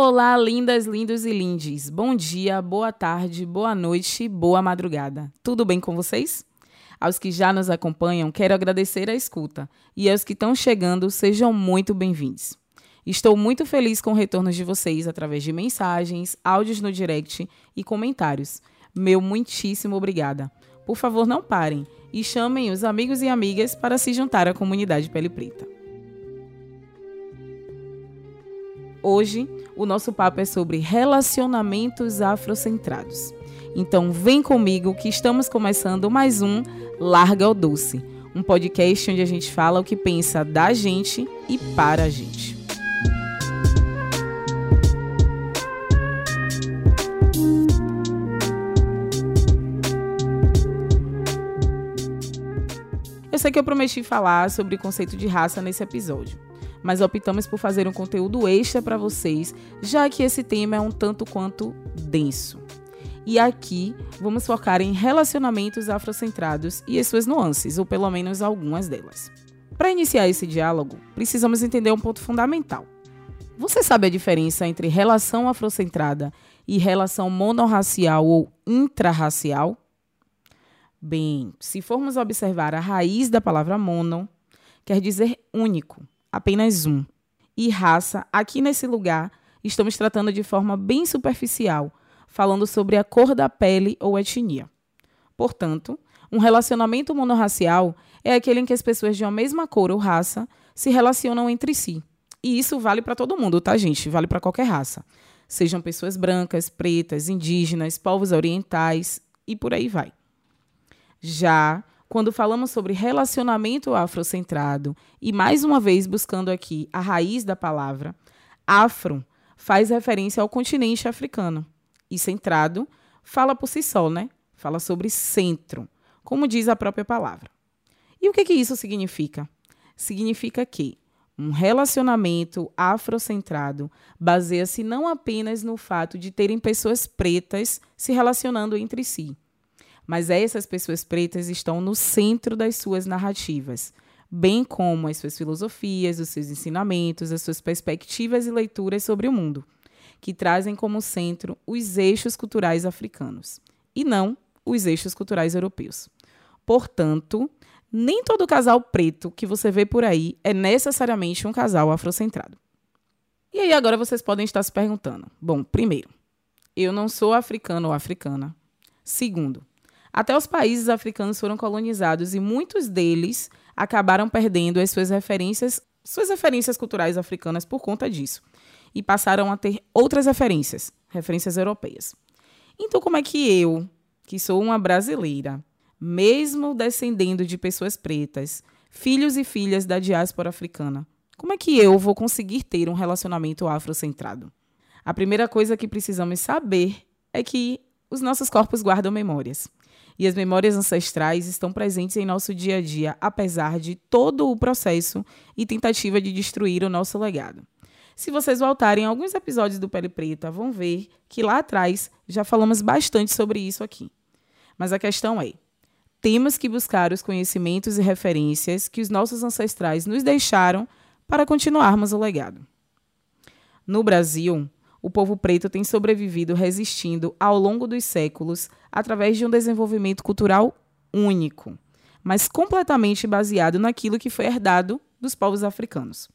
Olá, lindas, lindos e lindes. Bom dia, boa tarde, boa noite, boa madrugada. Tudo bem com vocês? Aos que já nos acompanham, quero agradecer a escuta. E aos que estão chegando, sejam muito bem-vindos. Estou muito feliz com o retorno de vocês através de mensagens, áudios no direct e comentários. Meu muitíssimo obrigada. Por favor, não parem e chamem os amigos e amigas para se juntar à comunidade Pele Preta. Hoje, o nosso papo é sobre relacionamentos afrocentrados. Então, vem comigo que estamos começando mais um Larga o Doce, um podcast onde a gente fala o que pensa da gente e para a gente. Eu sei que eu prometi falar sobre o conceito de raça nesse episódio, mas optamos por fazer um conteúdo extra para vocês, já que esse tema é um tanto quanto denso. E aqui vamos focar em relacionamentos afrocentrados e as suas nuances, ou pelo menos algumas delas. Para iniciar esse diálogo, precisamos entender um ponto fundamental. Você sabe a diferença entre relação afrocentrada e relação monorracial ou intrarracial? Bem, se formos observar a raiz da palavra mono, quer dizer único, apenas um. E raça, aqui nesse lugar, estamos tratando de forma bem superficial, falando sobre a cor da pele ou etnia. Portanto, um relacionamento monorracial é aquele em que as pessoas de uma mesma cor ou raça se relacionam entre si. E isso vale para todo mundo, tá, gente? Vale para qualquer raça. Sejam pessoas brancas, pretas, indígenas, povos orientais e por aí vai. Já quando falamos sobre relacionamento afrocentrado, e mais uma vez buscando aqui a raiz da palavra, afro faz referência ao continente africano. E centrado fala por si só, né? Fala sobre centro, como diz a própria palavra. E o que, que isso significa? Significa que um relacionamento afrocentrado baseia-se não apenas no fato de terem pessoas pretas se relacionando entre si, mas essas pessoas pretas estão no centro das suas narrativas, bem como as suas filosofias, os seus ensinamentos, as suas perspectivas e leituras sobre o mundo, que trazem como centro os eixos culturais africanos e não os eixos culturais europeus. Portanto, nem todo casal preto que você vê por aí é necessariamente um casal afrocentrado. E aí agora vocês podem estar se perguntando: bom, primeiro, eu não sou africano ou africana. Segundo, até os países africanos foram colonizados e muitos deles acabaram perdendo as suas referências, suas referências culturais africanas por conta disso e passaram a ter outras referências, referências europeias. Então, como é que eu, que sou uma brasileira, mesmo descendendo de pessoas pretas, filhos e filhas da diáspora africana, como é que eu vou conseguir ter um relacionamento afrocentrado? A primeira coisa que precisamos saber é que os nossos corpos guardam memórias e as memórias ancestrais estão presentes em nosso dia a dia, apesar de todo o processo e tentativa de destruir o nosso legado. Se vocês voltarem a alguns episódios do Pele Preta, vão ver que lá atrás já falamos bastante sobre isso aqui. Mas a questão é: temos que buscar os conhecimentos e referências que os nossos ancestrais nos deixaram para continuarmos o legado. No Brasil, o povo preto tem sobrevivido resistindo ao longo dos séculos através de um desenvolvimento cultural único, mas completamente baseado naquilo que foi herdado dos povos africanos.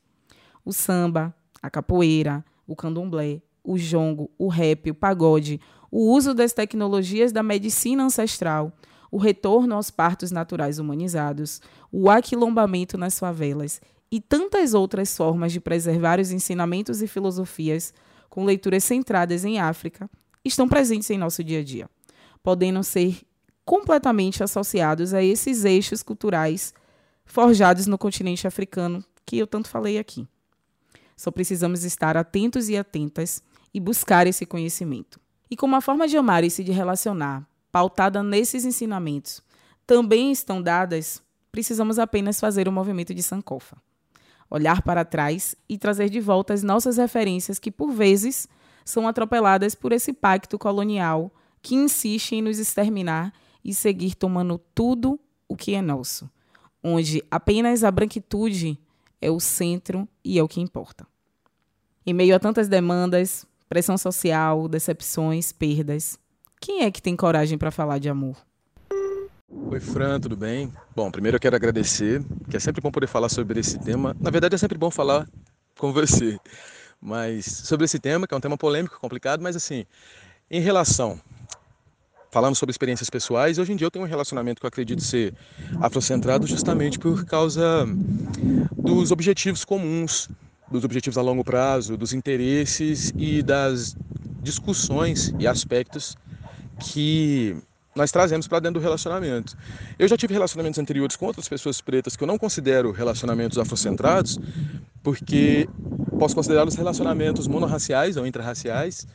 O samba, a capoeira, o candomblé, o jongo, o rap, o pagode, o uso das tecnologias da medicina ancestral, o retorno aos partos naturais humanizados, o aquilombamento nas favelas e tantas outras formas de preservar os ensinamentos e filosofias com leituras centradas em África, estão presentes em nosso dia a dia, podendo ser completamente associados a esses eixos culturais forjados no continente africano que eu tanto falei aqui. Só precisamos estar atentos e atentas e buscar esse conhecimento. E como a forma de amar e se de relacionar, pautada nesses ensinamentos, também estão dadas, precisamos apenas fazer o movimento de Sankofa olhar para trás e trazer de volta as nossas referências que, por vezes, são atropeladas por esse pacto colonial que insiste em nos exterminar e seguir tomando tudo o que é nosso, onde apenas a branquitude é o centro e é o que importa. Em meio a tantas demandas, Pressão social, decepções, perdas. Quem é que tem coragem para falar de amor? Oi, Fran, tudo bem? Bom, primeiro eu quero agradecer, que é sempre bom poder falar sobre esse tema. Na verdade, é sempre bom falar com você, mas sobre esse tema, que é um tema polêmico, complicado, mas assim, em relação falando sobre experiências pessoais, hoje em dia eu tenho um relacionamento que eu acredito ser afrocentrado justamente por causa dos objetivos comuns, dos objetivos a longo prazo, dos interesses e das discussões e aspectos que nós trazemos para dentro do relacionamento. Eu já tive relacionamentos anteriores com outras pessoas pretas que eu não considero relacionamentos afrocentrados, porque posso considerá-los relacionamentos monorraciais ou intrarraciais.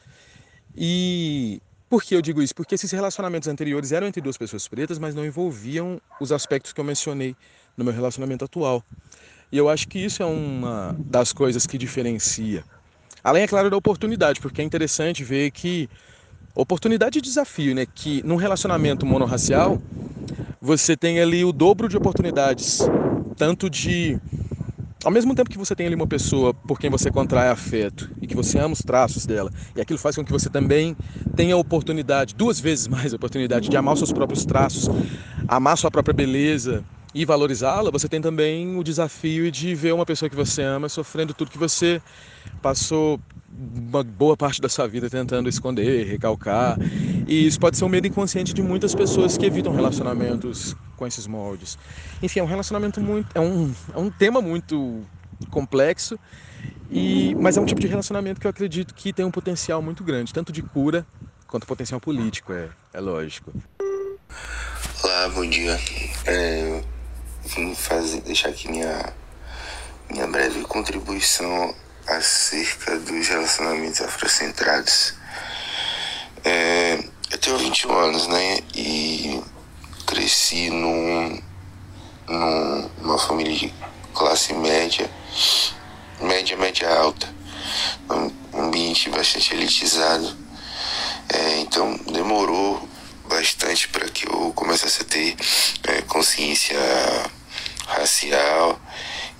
E por que eu digo isso? Porque esses relacionamentos anteriores eram entre duas pessoas pretas, mas não envolviam os aspectos que eu mencionei no meu relacionamento atual. E eu acho que isso é uma das coisas que diferencia. Além, é claro, da oportunidade, porque é interessante ver que oportunidade e desafio, né? Que num relacionamento monorracial você tem ali o dobro de oportunidades, tanto de ao mesmo tempo que você tem ali uma pessoa por quem você contrai afeto e que você ama os traços dela, e aquilo faz com que você também tenha a oportunidade, duas vezes mais a oportunidade de amar os seus próprios traços, amar sua própria beleza e valorizá-la, você tem também o desafio de ver uma pessoa que você ama sofrendo tudo que você passou uma boa parte da sua vida tentando esconder, recalcar. E isso pode ser um medo inconsciente de muitas pessoas que evitam relacionamentos com esses moldes. Enfim, é um relacionamento muito. É um, é um tema muito complexo, e, mas é um tipo de relacionamento que eu acredito que tem um potencial muito grande, tanto de cura quanto potencial político, é, é lógico. Olá, bom dia. É, vim fazer, deixar aqui minha, minha breve contribuição acerca dos relacionamentos afrocentrados. É, eu tenho 21 anos, né? E cresci num, num, numa família de classe média, média, média alta, um ambiente bastante elitizado. É, então demorou bastante para que eu começasse a ter é, consciência racial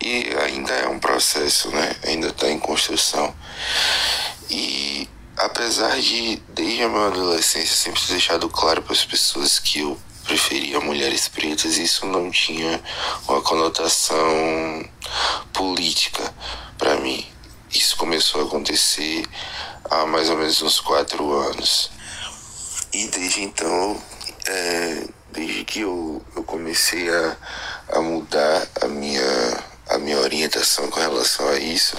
e ainda é um processo, né? Ainda está em construção. E apesar de, desde a minha adolescência, sempre ter deixado claro para as pessoas que eu preferia mulheres pretas, isso não tinha uma conotação política para mim. Isso começou a acontecer há mais ou menos uns quatro anos. E desde então, é, desde que eu, eu comecei a, a mudar a minha a minha orientação com relação a isso,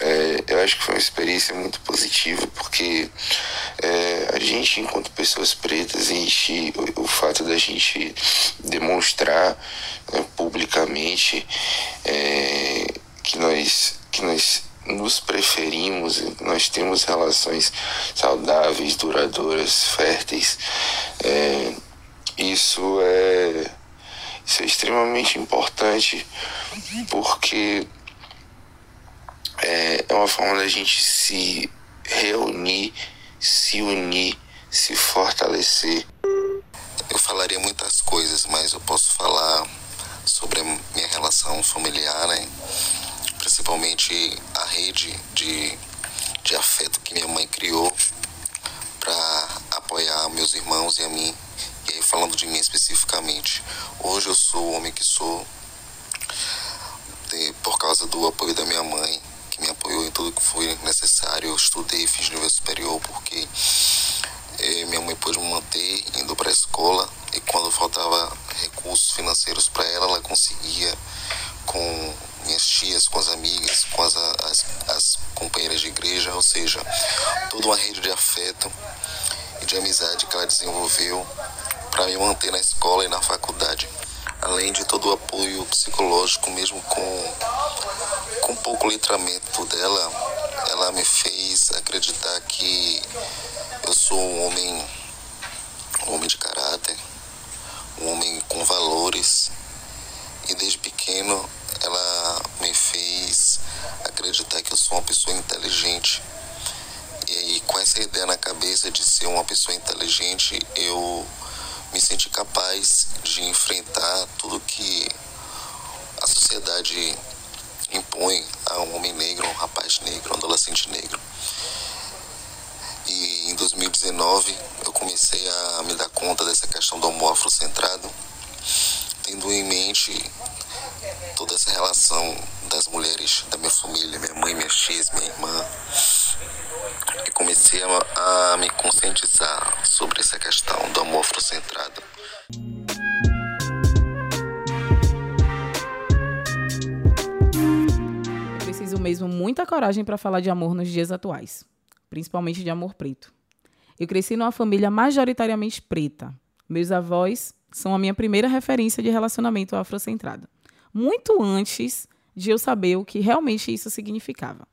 é, eu acho que foi uma experiência muito positiva, porque é, a gente, enquanto pessoas pretas, a gente, o, o fato da gente demonstrar né, publicamente é, que nós, que nós nos preferimos, nós temos relações saudáveis, duradouras, férteis, é, isso é isso é extremamente importante porque é, é uma forma da gente se reunir, se unir, se fortalecer. Eu falaria muitas coisas, mas eu posso falar sobre a minha relação familiar, né? principalmente a rede de, de afeto que minha mãe criou para apoiar meus irmãos e a mim e aí, falando de mim especificamente, hoje eu sou o homem que sou de, por causa do apoio da minha mãe, que me apoiou em tudo que foi necessário. Eu estudei, fiz nível superior, porque eh, minha mãe pôde me manter indo para a escola e quando faltava recursos financeiros para ela, ela conseguia com minhas tias, com as amigas, com as, as, as companheiras de igreja, ou seja, toda uma rede de afeto e de amizade que ela desenvolveu para me manter na escola e na faculdade. Além de todo o apoio psicológico, mesmo com, com pouco letramento dela, ela me fez acreditar que eu sou um homem, um homem de caráter, um homem com valores. E desde pequeno ela me fez acreditar que eu sou uma pessoa inteligente. E aí, com essa ideia na cabeça de ser uma pessoa inteligente, eu me senti capaz de enfrentar tudo que a sociedade impõe a um homem negro, um rapaz negro, um adolescente negro. 2019 eu comecei a me dar conta dessa questão do amor afrocentrado, tendo em mente toda essa relação das mulheres da minha família, minha mãe, minhas tias, minha irmã. E comecei a, a me conscientizar sobre essa questão do amor afrocentrado. Preciso mesmo muita coragem para falar de amor nos dias atuais, principalmente de amor preto. Eu cresci numa família majoritariamente preta. Meus avós são a minha primeira referência de relacionamento afrocentrado, muito antes de eu saber o que realmente isso significava.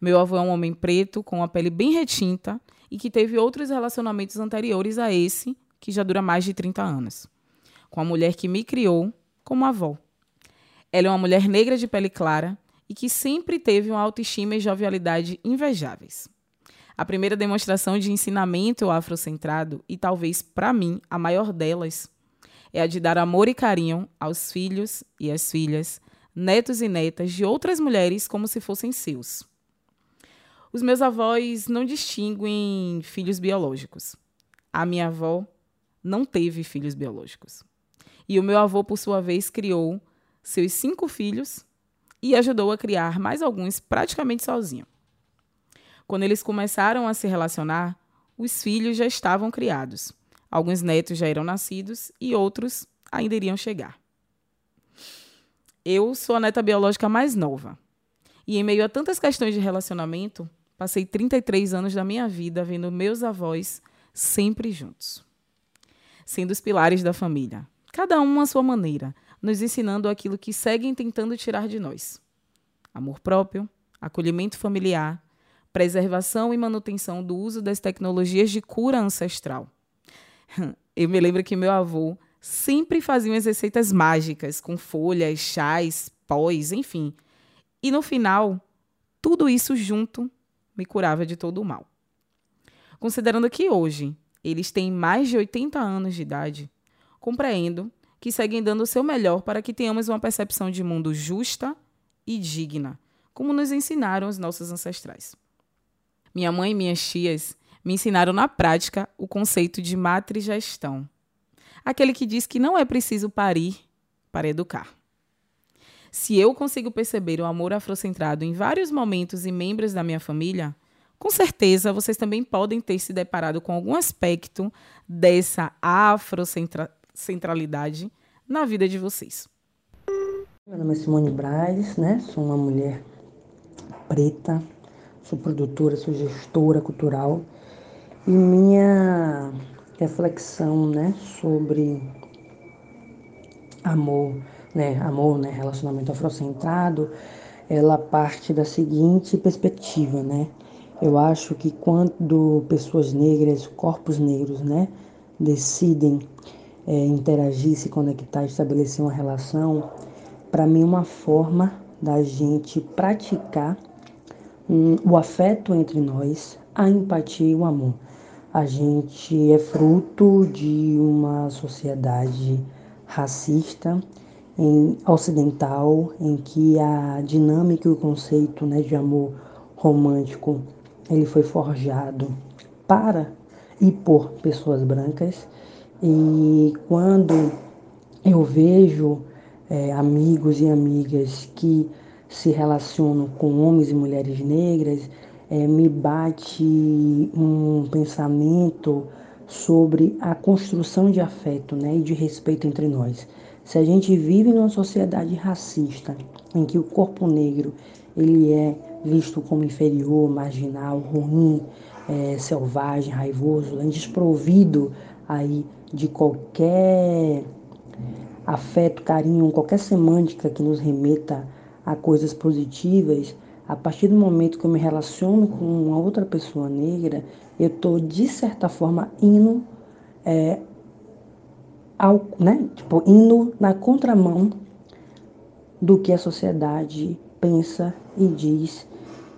Meu avô é um homem preto, com a pele bem retinta e que teve outros relacionamentos anteriores a esse, que já dura mais de 30 anos, com a mulher que me criou como avó. Ela é uma mulher negra de pele clara e que sempre teve uma autoestima e jovialidade invejáveis. A primeira demonstração de ensinamento afrocentrado, e talvez para mim a maior delas, é a de dar amor e carinho aos filhos e às filhas, netos e netas de outras mulheres como se fossem seus. Os meus avós não distinguem filhos biológicos. A minha avó não teve filhos biológicos. E o meu avô, por sua vez, criou seus cinco filhos e ajudou a criar mais alguns praticamente sozinho. Quando eles começaram a se relacionar, os filhos já estavam criados. Alguns netos já eram nascidos e outros ainda iriam chegar. Eu sou a neta biológica mais nova. E em meio a tantas questões de relacionamento, passei 33 anos da minha vida vendo meus avós sempre juntos. Sendo os pilares da família, cada um à sua maneira, nos ensinando aquilo que seguem tentando tirar de nós: amor próprio, acolhimento familiar, preservação e manutenção do uso das tecnologias de cura ancestral. Eu me lembro que meu avô sempre fazia umas receitas mágicas com folhas, chás, pós, enfim. E no final, tudo isso junto me curava de todo o mal. Considerando que hoje eles têm mais de 80 anos de idade, compreendo que seguem dando o seu melhor para que tenhamos uma percepção de mundo justa e digna, como nos ensinaram os nossos ancestrais. Minha mãe e minhas tias me ensinaram na prática o conceito de matrigestão. Aquele que diz que não é preciso parir para educar. Se eu consigo perceber o amor afrocentrado em vários momentos e membros da minha família, com certeza vocês também podem ter se deparado com algum aspecto dessa afrocentralidade na vida de vocês. Meu nome é Simone Braz, né? Sou uma mulher preta, sou produtora, sou gestora cultural e minha reflexão, né, sobre amor, né, amor, né, relacionamento afrocentrado, ela parte da seguinte perspectiva, né? Eu acho que quando pessoas negras, corpos negros, né, decidem é, interagir, se conectar, estabelecer uma relação, para mim uma forma da gente praticar um, o afeto entre nós, a empatia e o amor. A gente é fruto de uma sociedade racista, em, ocidental, em que a dinâmica e o conceito né, de amor romântico ele foi forjado para e por pessoas brancas. E quando eu vejo é, amigos e amigas que se relaciono com homens e mulheres negras, é, me bate um pensamento sobre a construção de afeto né, e de respeito entre nós. Se a gente vive numa sociedade racista, em que o corpo negro ele é visto como inferior, marginal, ruim, é, selvagem, raivoso, desprovido aí de qualquer afeto, carinho, qualquer semântica que nos remeta a coisas positivas, a partir do momento que eu me relaciono com uma outra pessoa negra, eu estou, de certa forma, indo, é, ao, né? tipo, indo na contramão do que a sociedade pensa e diz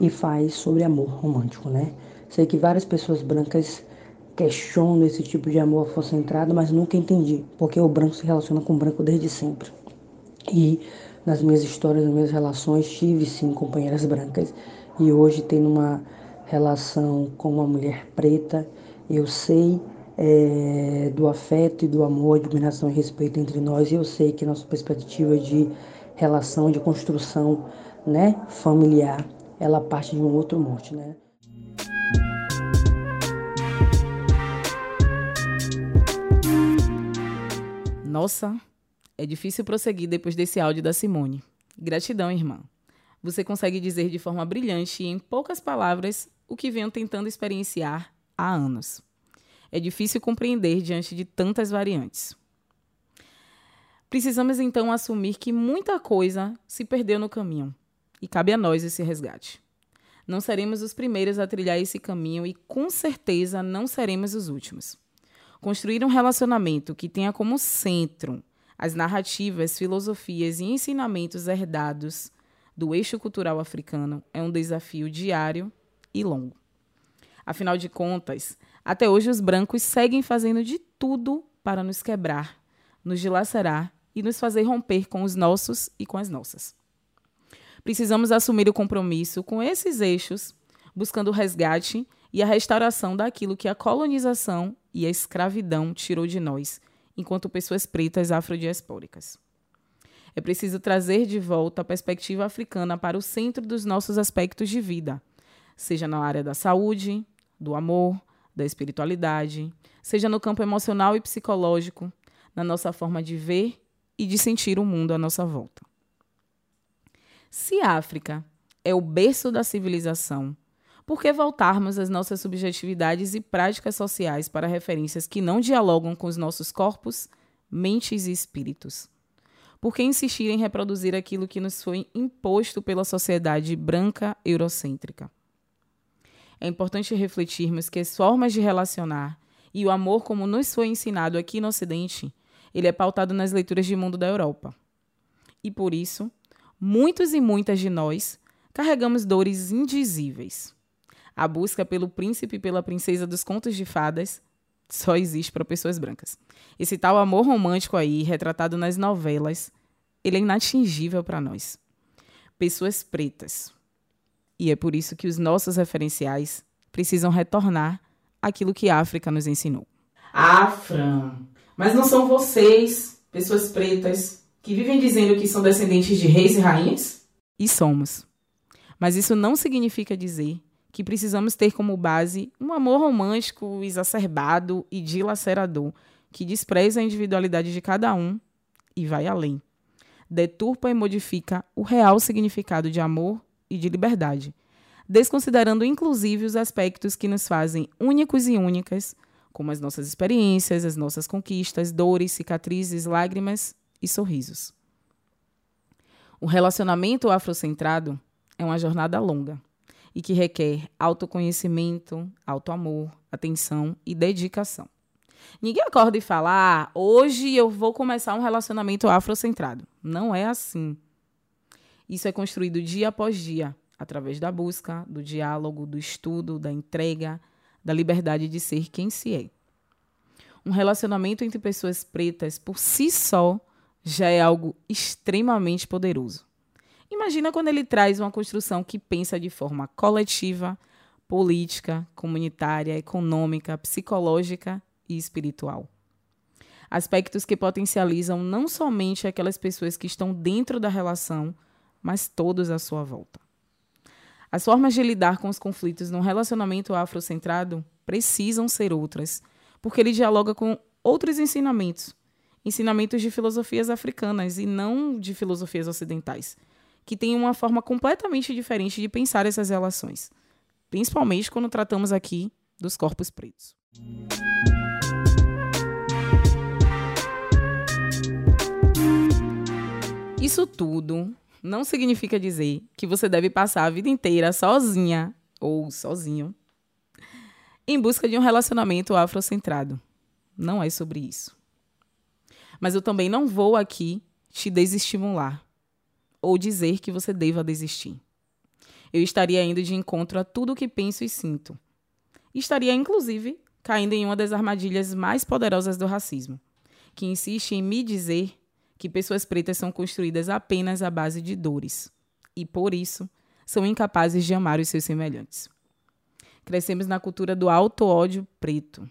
e faz sobre amor romântico, né? Sei que várias pessoas brancas questionam esse tipo de amor afrocentrado, mas nunca entendi, porque o branco se relaciona com o branco desde sempre. E nas minhas histórias, nas minhas relações, tive sim companheiras brancas e hoje tenho uma relação com uma mulher preta. Eu sei é, do afeto e do amor, admiração e respeito entre nós. E eu sei que nossa perspectiva de relação, de construção né, familiar, ela parte de um outro monte, né? Nossa, é difícil prosseguir depois desse áudio da Simone. Gratidão, irmã. Você consegue dizer de forma brilhante e em poucas palavras o que venho tentando experienciar há anos. É difícil compreender diante de tantas variantes. Precisamos então assumir que muita coisa se perdeu no caminho e cabe a nós esse resgate. Não seremos os primeiros a trilhar esse caminho e com certeza não seremos os últimos. Construir um relacionamento que tenha como centro as narrativas, filosofias e ensinamentos herdados do eixo cultural africano é um desafio diário e longo. Afinal de contas, até hoje os brancos seguem fazendo de tudo para nos quebrar, nos dilacerar e nos fazer romper com os nossos e com as nossas. Precisamos assumir o compromisso com esses eixos, buscando o resgate e a restauração daquilo que a colonização e a escravidão tirou de nós, enquanto pessoas pretas afrodiaspóricas. É preciso trazer de volta a perspectiva africana para o centro dos nossos aspectos de vida, seja na área da saúde, do amor, da espiritualidade, seja no campo emocional e psicológico, na nossa forma de ver e de sentir o mundo à nossa volta. Se a África é o berço da civilização, por que voltarmos às nossas subjetividades e práticas sociais para referências que não dialogam com os nossos corpos, mentes e espíritos? Por que insistir em reproduzir aquilo que nos foi imposto pela sociedade branca eurocêntrica? É importante refletirmos que as formas de relacionar e o amor como nos foi ensinado aqui no Ocidente, ele é pautado nas leituras de mundo da Europa. E por isso, muitos e muitas de nós carregamos dores indizíveis a busca pelo príncipe e pela princesa dos contos de fadas só existe para pessoas brancas. Esse tal amor romântico aí, retratado nas novelas, ele é inatingível para nós. Pessoas pretas. E é por isso que os nossos referenciais precisam retornar àquilo que a África nos ensinou. Fran, mas não são vocês, pessoas pretas, que vivem dizendo que são descendentes de reis e rainhas? E somos. Mas isso não significa dizer que precisamos ter como base um amor romântico exacerbado e dilacerador, que despreza a individualidade de cada um e vai além. Deturpa e modifica o real significado de amor e de liberdade, desconsiderando inclusive os aspectos que nos fazem únicos e únicas, como as nossas experiências, as nossas conquistas, dores, cicatrizes, lágrimas e sorrisos. O relacionamento afrocentrado é uma jornada longa e que requer autoconhecimento, autoamor, atenção e dedicação. Ninguém acorda e fala: ah, hoje eu vou começar um relacionamento afrocentrado. Não é assim. Isso é construído dia após dia, através da busca, do diálogo, do estudo, da entrega, da liberdade de ser quem se é. Um relacionamento entre pessoas pretas, por si só, já é algo extremamente poderoso. Imagina quando ele traz uma construção que pensa de forma coletiva, política, comunitária, econômica, psicológica e espiritual. Aspectos que potencializam não somente aquelas pessoas que estão dentro da relação, mas todos à sua volta. As formas de lidar com os conflitos num relacionamento afrocentrado precisam ser outras, porque ele dialoga com outros ensinamentos, ensinamentos de filosofias africanas e não de filosofias ocidentais que tem uma forma completamente diferente de pensar essas relações, principalmente quando tratamos aqui dos corpos pretos. Isso tudo não significa dizer que você deve passar a vida inteira sozinha ou sozinho em busca de um relacionamento afrocentrado. Não é sobre isso. Mas eu também não vou aqui te desestimular ou dizer que você deva desistir. Eu estaria indo de encontro a tudo o que penso e sinto. estaria, inclusive, caindo em uma das armadilhas mais poderosas do racismo, que insiste em me dizer que pessoas pretas são construídas apenas à base de dores e, por isso, são incapazes de amar os seus semelhantes. Crescemos na cultura do auto-ódio preto,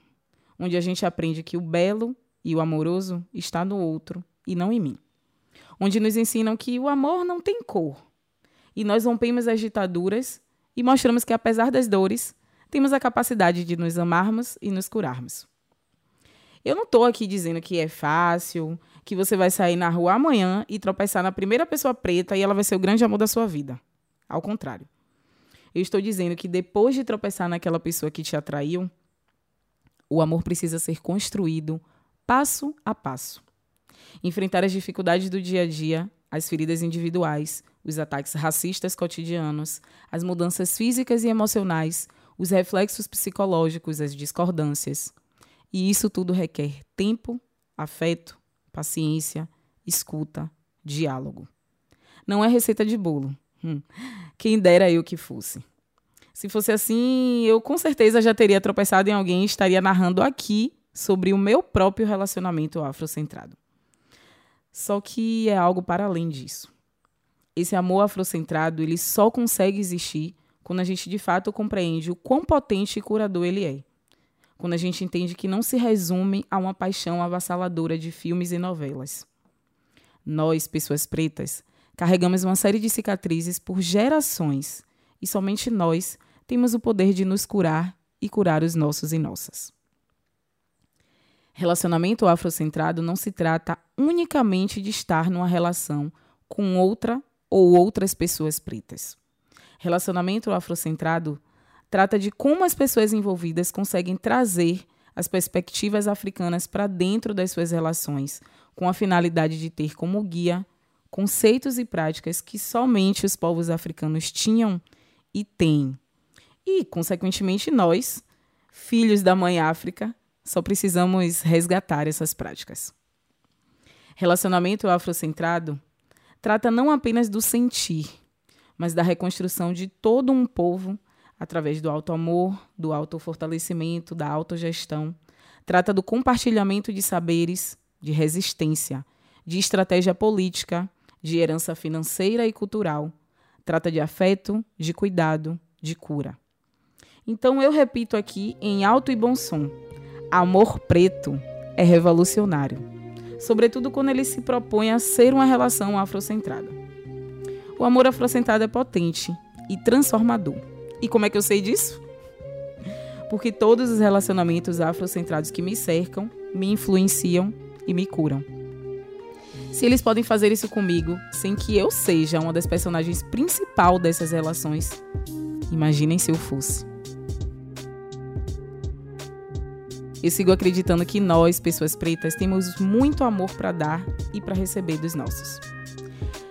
onde a gente aprende que o belo e o amoroso está no outro e não em mim. Onde nos ensinam que o amor não tem cor. E nós rompemos as ditaduras e mostramos que, apesar das dores, temos a capacidade de nos amarmos e nos curarmos. Eu não estou aqui dizendo que é fácil, que você vai sair na rua amanhã e tropeçar na primeira pessoa preta e ela vai ser o grande amor da sua vida. Ao contrário. Eu estou dizendo que depois de tropeçar naquela pessoa que te atraiu, o amor precisa ser construído passo a passo. Enfrentar as dificuldades do dia a dia, as feridas individuais, os ataques racistas cotidianos, as mudanças físicas e emocionais, os reflexos psicológicos, as discordâncias. E isso tudo requer tempo, afeto, paciência, escuta, diálogo. Não é receita de bolo. Hum. Quem dera eu que fosse. Se fosse assim, eu com certeza já teria tropeçado em alguém e estaria narrando aqui sobre o meu próprio relacionamento afrocentrado. Só que é algo para além disso. Esse amor afrocentrado, ele só consegue existir quando a gente de fato compreende o quão potente e curador ele é. Quando a gente entende que não se resume a uma paixão avassaladora de filmes e novelas. Nós, pessoas pretas, carregamos uma série de cicatrizes por gerações e somente nós temos o poder de nos curar e curar os nossos e nossas. Relacionamento afrocentrado não se trata unicamente de estar numa relação com outra ou outras pessoas pretas. Relacionamento afrocentrado trata de como as pessoas envolvidas conseguem trazer as perspectivas africanas para dentro das suas relações, com a finalidade de ter como guia conceitos e práticas que somente os povos africanos tinham e têm. E, consequentemente, nós, filhos da Mãe África, só precisamos resgatar essas práticas. Relacionamento afrocentrado trata não apenas do sentir, mas da reconstrução de todo um povo através do auto-amor, do auto-fortalecimento, da autogestão. Trata do compartilhamento de saberes, de resistência, de estratégia política, de herança financeira e cultural. Trata de afeto, de cuidado, de cura. Então eu repito aqui em alto e bom som: amor preto é revolucionário, sobretudo quando ele se propõe a ser uma relação afrocentrada. O amor afrocentrado é potente e transformador. E como é que eu sei disso? Porque todos os relacionamentos afrocentrados que me cercam me influenciam e me curam. Se eles podem fazer isso comigo sem que eu seja uma das personagens principal dessas relações, imaginem se eu fosse. Eu sigo acreditando que nós, pessoas pretas, temos muito amor para dar e para receber dos nossos.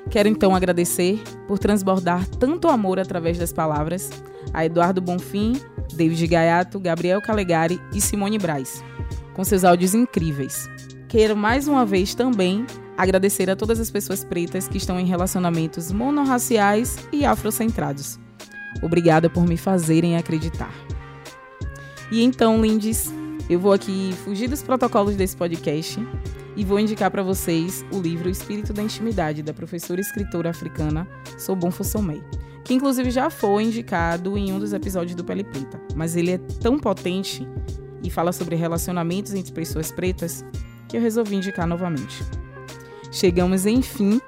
Quero então agradecer por transbordar tanto amor através das palavras a Eduardo Bonfim, David Gaiato, Gabriel Calegari e Simone Braz, com seus áudios incríveis. Quero mais uma vez também agradecer a todas as pessoas pretas que estão em relacionamentos monorraciais e afrocentrados. Obrigada por me fazerem acreditar. E então, lindes, eu vou aqui fugir dos protocolos desse podcast e vou indicar para vocês o livro Espírito da Intimidade, da professora e escritora africana Sobon Fossomei, que inclusive já foi indicado em um dos episódios do Pele Preta. Mas ele é tão potente e fala sobre relacionamentos entre pessoas pretas que eu resolvi indicar novamente. Chegamos, enfim,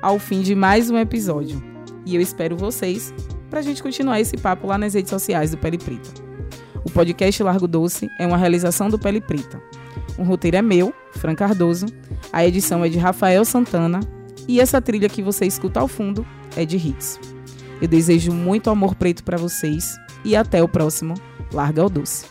ao fim de mais um episódio e eu espero vocês para a gente continuar esse papo lá nas redes sociais do Pele Preta. O podcast Largo Doce é uma realização do Pele Preta o roteiro é meu, Fran Cardoso. A edição é de Rafael Santana. E essa trilha que você escuta ao fundo é de Hits. Eu desejo muito amor preto para vocês e até o próximo Larga o Doce.